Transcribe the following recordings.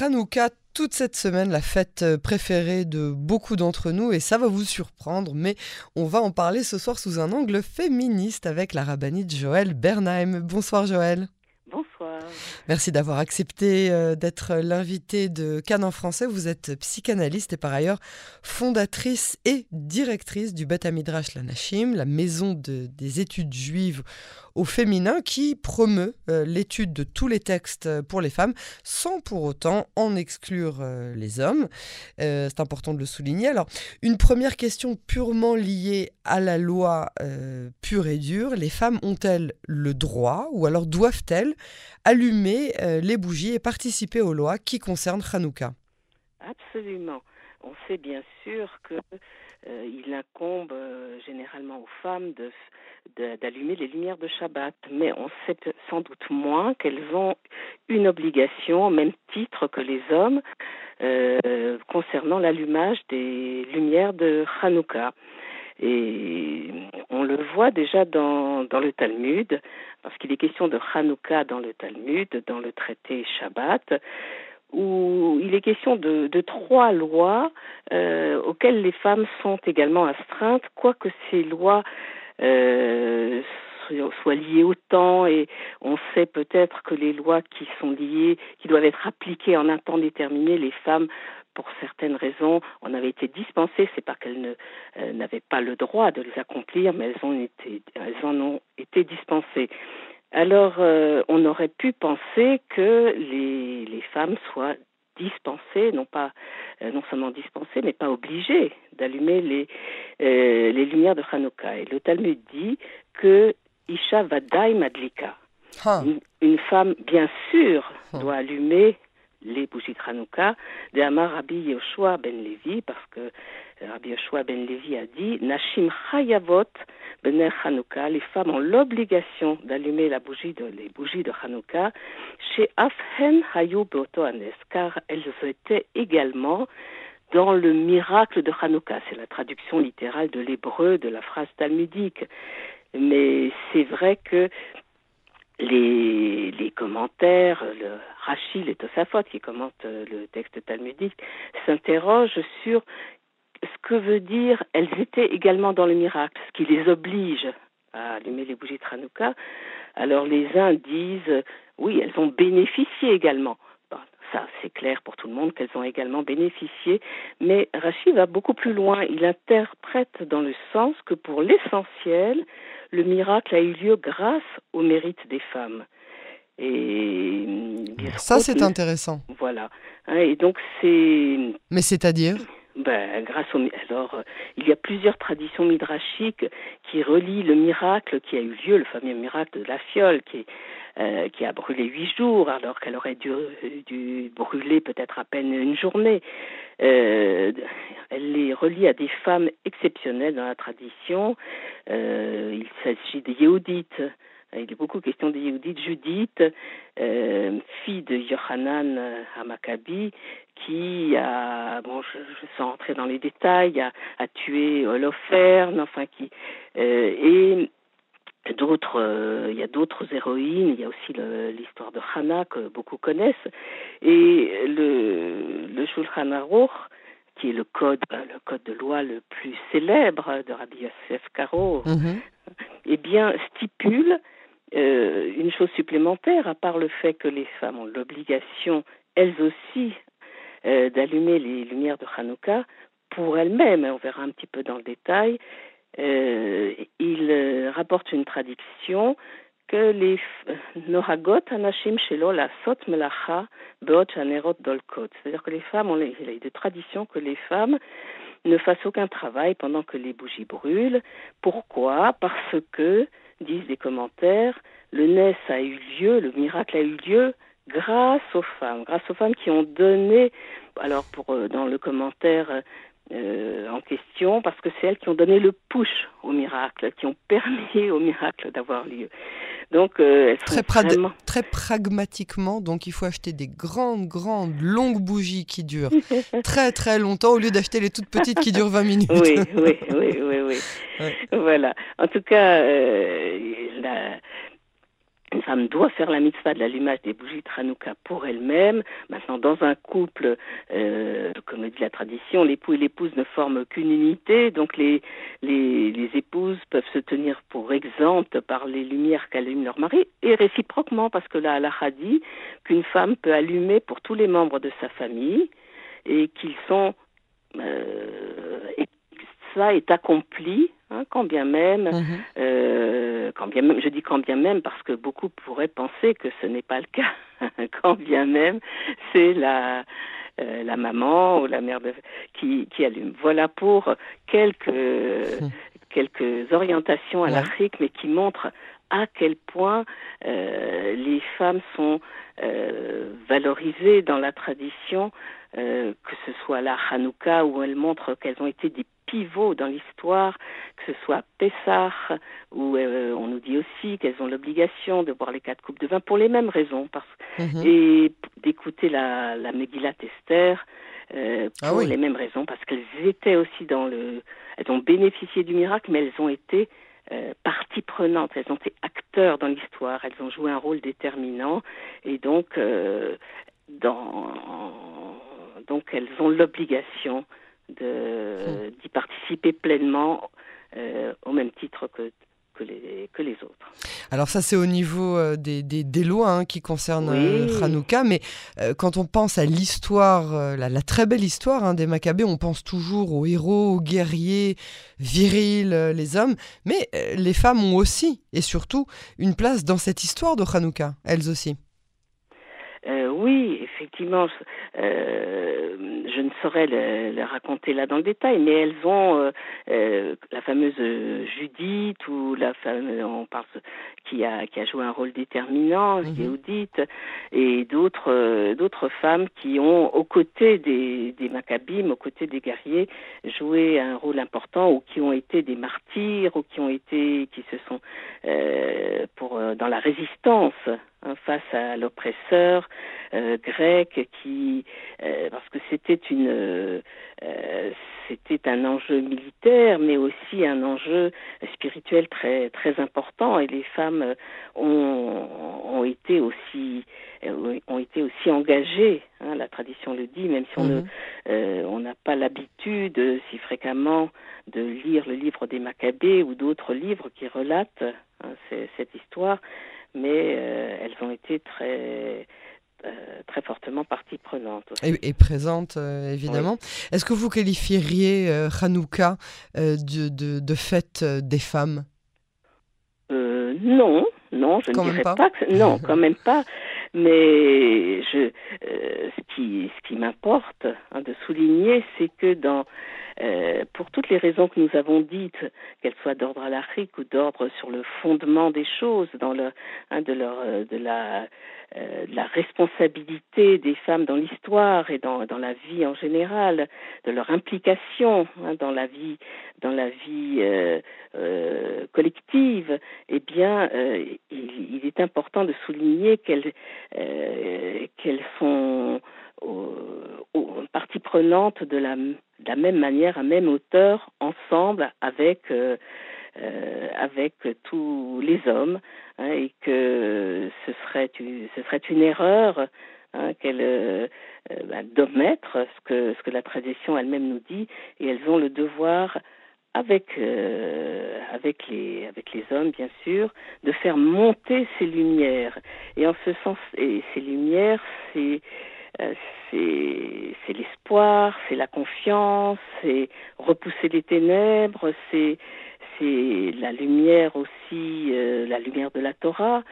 Hanouka, toute cette semaine, la fête euh, préférée de beaucoup d'entre nous, et ça va vous surprendre, mais on va en parler ce soir sous un angle féministe avec la rabbinite Joël Bernheim. Bonsoir Joël. Merci d'avoir accepté euh, d'être l'invité de Cannes en français. Vous êtes psychanalyste et par ailleurs fondatrice et directrice du Beth Midrash Lanashim, la maison des études juives au féminin qui promeut euh, l'étude de tous les textes pour les femmes sans pour autant en exclure euh, les hommes. C'est important de le souligner. Alors, une première question purement liée à la loi pure et dure. Les femmes ont-elles le droit ou alors doivent-elles allumer euh, les bougies et participer aux lois qui concernent Hanouka? Absolument. On sait bien sûr que euh, il incombe euh, généralement aux femmes de, d'allumer les lumières de Shabbat, mais on sait sans doute moins qu'elles ont une obligation au même titre que les hommes concernant l'allumage des lumières de Hanouka. Et on le voit déjà dans, dans le Talmud, parce qu'il est question de Hanouka dans le Talmud, dans le traité Shabbat, où il est question de, trois lois euh, auxquelles les femmes sont également astreintes, quoique ces lois euh, soient liées au temps et on sait peut-être que les lois qui sont liées, qui doivent être appliquées en un temps déterminé, les femmes pour certaines raisons, on avait été dispensées, c'est pas qu'elles euh, n'avaient pas le droit de les accomplir, mais elles, ont été, elles en ont été dispensées. Alors, on aurait pu penser que les, les femmes soient dispensées, non pas euh, non seulement dispensées, mais pas obligées d'allumer les, les lumières de Hanouka. Et le Talmud dit que Isha Vadai Madlika, ah. une, femme, bien sûr, ah. doit allumer les bougies de Hanouka, de Amar Rabbi Yoshua ben Levi, parce que euh, Rabbi Yoshua ben Levi a dit Nashim Chayavot Bener Hanouka, les femmes ont l'obligation d'allumer les bougies de Hanouka chez Afhen Hayu Beotoanes, car elles étaient également dans le miracle de Hanouka. C'est la traduction littérale de l'hébreu de la phrase talmudique. Mais c'est vrai que les, les commentaires, le Rachid et Tosafot qui commentent euh, le texte talmudique, s'interrogent sur ce que veut dire elles étaient également dans le miracle, ce qui les oblige à allumer les bougies de Hanouka. Alors les uns disent oui, elles ont bénéficié également. ça, c'est clair pour tout le monde qu'elles ont également bénéficié, mais Rachid va beaucoup plus loin. Il interprète dans le sens que pour l'essentiel, le miracle a eu lieu grâce au mérite des femmes. Et ça, c'est intéressant. Voilà. Hein, et donc c'est. Mais c'est-à-dire? Ben, grâce au, alors, euh, il y a plusieurs traditions midrashiques qui relient le miracle qui a eu lieu, le fameux miracle de la fiole, qui, euh, qui a brûlé huit jours, alors qu'elle aurait dû, dû brûler peut-être à peine une journée. Euh, elle les relie à des femmes exceptionnelles dans la tradition. Euh, il s'agit des Yéhoudites. Il est beaucoup question des Yéhoudites. Judith, euh, fille de Yohanan Hamakabi, qui a, bon, je, je, sens entrer dans les détails, a, a tué Holoferne, enfin qui, euh, et d'autres, euh, il y a d'autres héroïnes, il y a aussi l'histoire de Hannah que beaucoup connaissent, et le, le Shulchan Aruch, qui est le code, le code de loi le plus célèbre de Rabbi Yosef Karo, mm-hmm. eh bien, stipule euh, une chose supplémentaire, à part le fait que les femmes ont l'obligation, elles aussi, euh, d'allumer les lumières de Hanouka pour elles-mêmes, on verra un petit peu dans le détail, euh, il rapporte une traduction que les nohagot anashim shelo la sot beot anerot dolkot. C'est-à-dire que les femmes, ont il y que les femmes ne fassent aucun travail pendant que les bougies brûlent. Pourquoi? Parce que, disent les commentaires, le Nes a eu lieu, le miracle a eu lieu grâce aux femmes, grâce aux femmes qui ont donné, alors pour euh, dans le commentaire euh, en question parce que c'est elles qui ont donné le push au miracle, qui ont permis au miracle d'avoir lieu. Donc, euh, elles très, vraiment... très pragmatiquement, donc il faut acheter des grandes, grandes, longues bougies qui durent très, très longtemps au lieu d'acheter les toutes petites qui durent 20 minutes. oui, oui, oui, oui, oui. Voilà. En tout cas, euh, la, une femme doit faire la mitzvah de l'allumage des bougies de pour elle-même. Maintenant, dans un couple, euh, comme le dit la tradition, l'époux et l'épouse ne forment qu'une unité, donc les, les, les, épouses peuvent se tenir pour exemptes par les lumières qu'allume leur mari, et réciproquement, parce que là, Allah a dit qu'une femme peut allumer pour tous les membres de sa famille, et qu'ils sont... Euh, ça est accompli Hein, quand bien même, mhm. euh, quand bien même, je dis quand bien même parce que beaucoup pourraient penser que ce n'est pas le cas. quand bien même, c'est la euh, la maman ou la mère de, qui, qui allume. Voilà pour quelques mhm. quelques orientations à l'Afrique, mais qui montrent à quel point euh, les femmes sont euh, valorisées dans la tradition, euh, que ce soit la Hanouka où elles montrent qu'elles ont été des pivots dans l'histoire, que ce soit Pessah, où euh, on nous dit aussi qu'elles ont l'obligation de boire les quatre coupes de vin pour les mêmes raisons, parce, mhm. et d'écouter la, la Megillat Esther euh, ah pour les mêmes raisons, parce qu'elles étaient aussi dans le, elles ont bénéficié du miracle, mais elles ont été euh, partie prenante, elles ont été acteurs dans l'histoire, elles ont joué un rôle déterminant, et donc euh, dans, donc elles ont l'obligation de d'y participer pleinement euh, au même titre que que les, que les autres. Alors ça c'est au niveau euh, des, des, des, lois hein, qui concernent euh, Hanouka, mais quand on pense à l'histoire, la, la, très belle histoire hein, des Maccabées, on pense toujours aux héros, aux guerriers virils, les hommes, mais les femmes ont aussi et surtout une place dans cette histoire de Hanouka, elles aussi. Oui, effectivement, euh, je ne saurais le, raconter là dans le détail, mais elles ont euh, euh, la fameuse Judith ou la fameuse, on parle qui a qui a joué un rôle déterminant, mm et d'autres d'autres femmes qui ont aux côtés des des Maccabim, aux côtés des guerriers, joué un rôle important ou qui ont été des martyrs ou qui ont été qui se sont pour dans la résistance hein, face à l'oppresseur grec qui parce que c'était une euh, c'était un enjeu militaire, mais aussi un enjeu spirituel très très important. Et les femmes ont, ont été aussi ont été aussi engagées. Hein, la tradition le dit, même si on ne mhm. euh, on n'a pas l'habitude si fréquemment de lire le livre des Maccabées ou d'autres livres qui relatent hein, cette histoire, mais euh, elles ont été très euh, très fortement partie prenante. Et, présente, euh, évidemment. Est-ce que vous qualifieriez euh, Hanouka de, de, de, fête des femmes? Non, non, je ne dirais pas. que, non, quand même pas. Mais je, ce qui, ce qui m'importe hein, de souligner, c'est que dans pour toutes les raisons que nous avons dites, qu'elles soient d'ordre à ou d'ordre sur le fondement des choses, dans le, hein, de, leur, de la euh, la responsabilité des femmes dans l'histoire et dans, dans la vie en général, de leur implication hein, dans la vie dans la vie euh, euh, collective, eh bien, il, il, est important de souligner qu'elles qu'elles sont partie prenante de la, de la même manière, à même hauteur, ensemble avec euh, avec tous les hommes hein, et que ce serait, ce serait une erreur hein, qu'elle euh, bah, d'omettre ce que, ce que la tradition elle-même nous dit et elles ont le devoir avec euh, avec les avec les hommes bien sûr de faire monter ces lumières. Et en ce sens et ces lumières c'est euh, c'est c'est l'espoir, c'est la confiance, c'est repousser les ténèbres, c'est la lumière aussi, euh, la lumière de la Torah,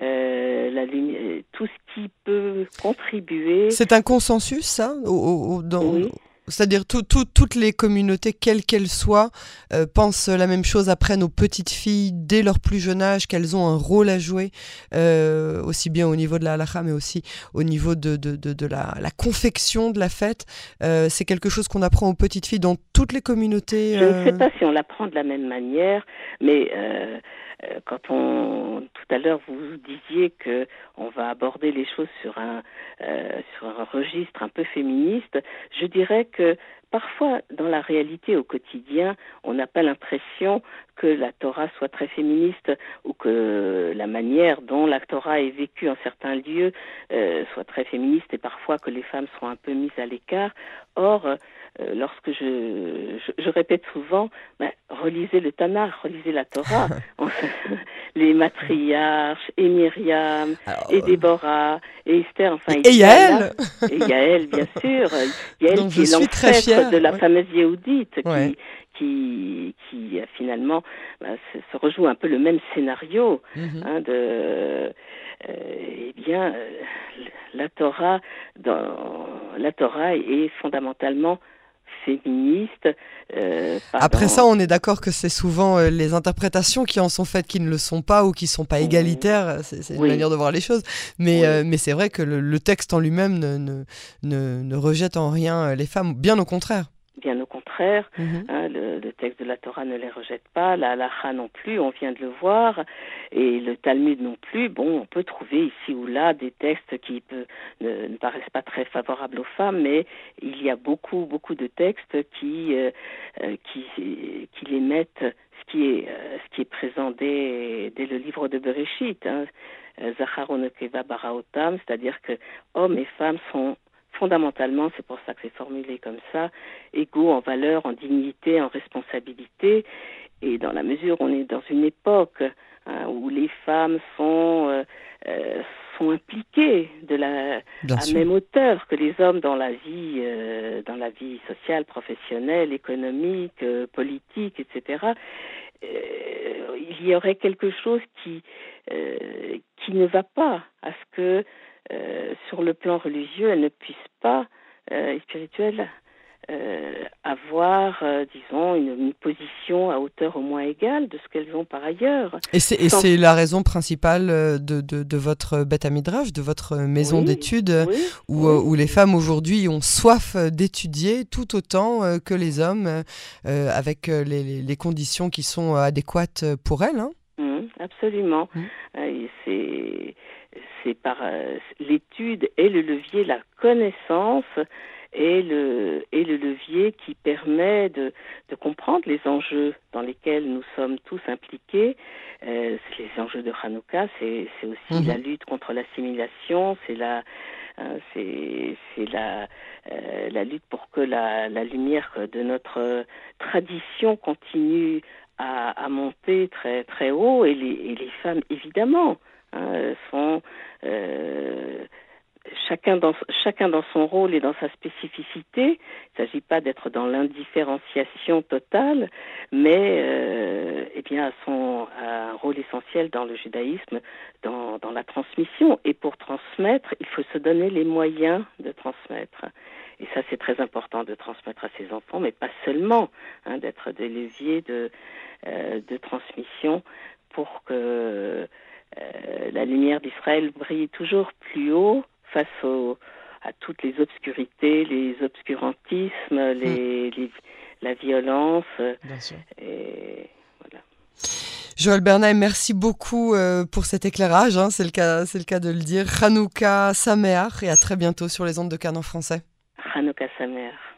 euh, la lumière, tout ce qui peut contribuer. C'est un consensus, ça, au, dans, oui. C'est-à-dire toutes les communautés, quelles qu'elles soient, euh, pensent la même chose, apprennent aux petites filles dès leur plus jeune âge qu'elles ont un rôle à jouer, euh, aussi bien au niveau de la halakha, mais aussi au niveau de, de, de, de la, la, confection de la fête. Euh, c'est quelque chose qu'on apprend aux petites filles dans toutes les communautés. Je ne sais pas si on l'apprend de la même manière, mais quand on tout à l'heure vous disiez que on va aborder les choses sur un euh, sur un registre un peu féministe, je dirais que parfois, dans la réalité, au quotidien, on n'a pas l'impression que la Torah soit très féministe ou que la manière dont la Torah est vécue en certains lieux euh, soit très féministe et parfois que les femmes sont un peu mises à l'écart. Or, euh, lorsque je, je, répète souvent, ben, relisez le Tanakh, relisez la Torah, les matriarches, et Myriam, et Déborah, et Esther, enfin, et, Yaël Et Yaël, bien sûr. Yaël qui est l'ancêtre de la fameuse Yéhoudite, qui, qui, qui finalement bah, se, rejoue un peu le même scénario mhm. hein, de euh, eh bien euh, la Torah dans la Torah est fondamentalement féministe. Euh, Après ça, on est d'accord que c'est souvent les interprétations qui en sont faites qui ne le sont pas ou qui ne sont pas égalitaires. C'est une manière de voir les choses. Mais, mais c'est vrai que le, texte en lui-même ne, ne, ne, ne, rejette en rien les femmes, bien au contraire bien au contraire. Mhm. Hein, le, texte de la Torah ne les rejette pas, la halacha non plus, on vient de le voir, et le Talmud non plus. Bon, on peut trouver ici ou là des textes qui ne, paraissent pas très favorables aux femmes, mais il y a beaucoup, beaucoup de textes qui, euh, euh, qui, qui les mettent ce qui est, euh, ce qui est présent dès, dès le livre de Bereshit. Hein. Baraotam, c'est-à-dire que hommes et femmes sont fondamentalement, c'est pour ça que c'est formulé comme ça, égaux en valeur, en dignité, en responsabilité. Et dans la mesure où on est dans une époque hein, où les femmes sont, euh, euh, sont impliquées de la, à même hauteur que les hommes dans la vie, euh, dans la vie sociale, professionnelle, économique, politique, etc., il y aurait quelque chose qui, qui ne va pas à ce que euh, sur le plan religieux, elles ne puissent pas, euh, spirituel, euh, avoir, disons, une, position à hauteur au moins égale de ce qu'elles ont par ailleurs. Et c'est la raison principale de, de, de votre bête à midrash, de votre maison d'études, où, où, les femmes aujourd'hui ont soif d'étudier tout autant que les hommes, avec les, les, conditions qui sont adéquates pour elles. Hein. Mmh, absolument. Mmh. c'est c'est par euh, l'étude et le levier, la connaissance et le, le levier qui permet de, de comprendre les enjeux dans lesquels nous sommes tous impliqués. Euh, les enjeux de Hanouka, c'est aussi mhm. la lutte contre l'assimilation, c'est la, hein, c'est la, euh, la lutte pour que la, la lumière de notre tradition continue à, à monter très très haut et les, et les femmes évidemment sont euh, chacun dans chacun dans son rôle et dans sa spécificité. Il ne s'agit pas d'être dans l'indifférenciation totale, mais euh, eh bien son un rôle essentiel dans le judaïsme, dans, la transmission. Et pour transmettre, il faut se donner les moyens de transmettre. Et ça, c'est très important de transmettre à ses enfants, mais pas seulement, hein, d'être des leviers de, euh, de transmission pour que euh, la lumière d'Israël brille toujours plus haut face à toutes les obscurités, les obscurantismes, les, hmm. la violence. Bien sûr. Et voilà. Joël Bernheim, merci beaucoup euh, pour cet éclairage, hein, c'est le, cas, le cas de le dire. Hanouka Sameach et à très bientôt sur les ondes de Canon français. Hanouka Sameach.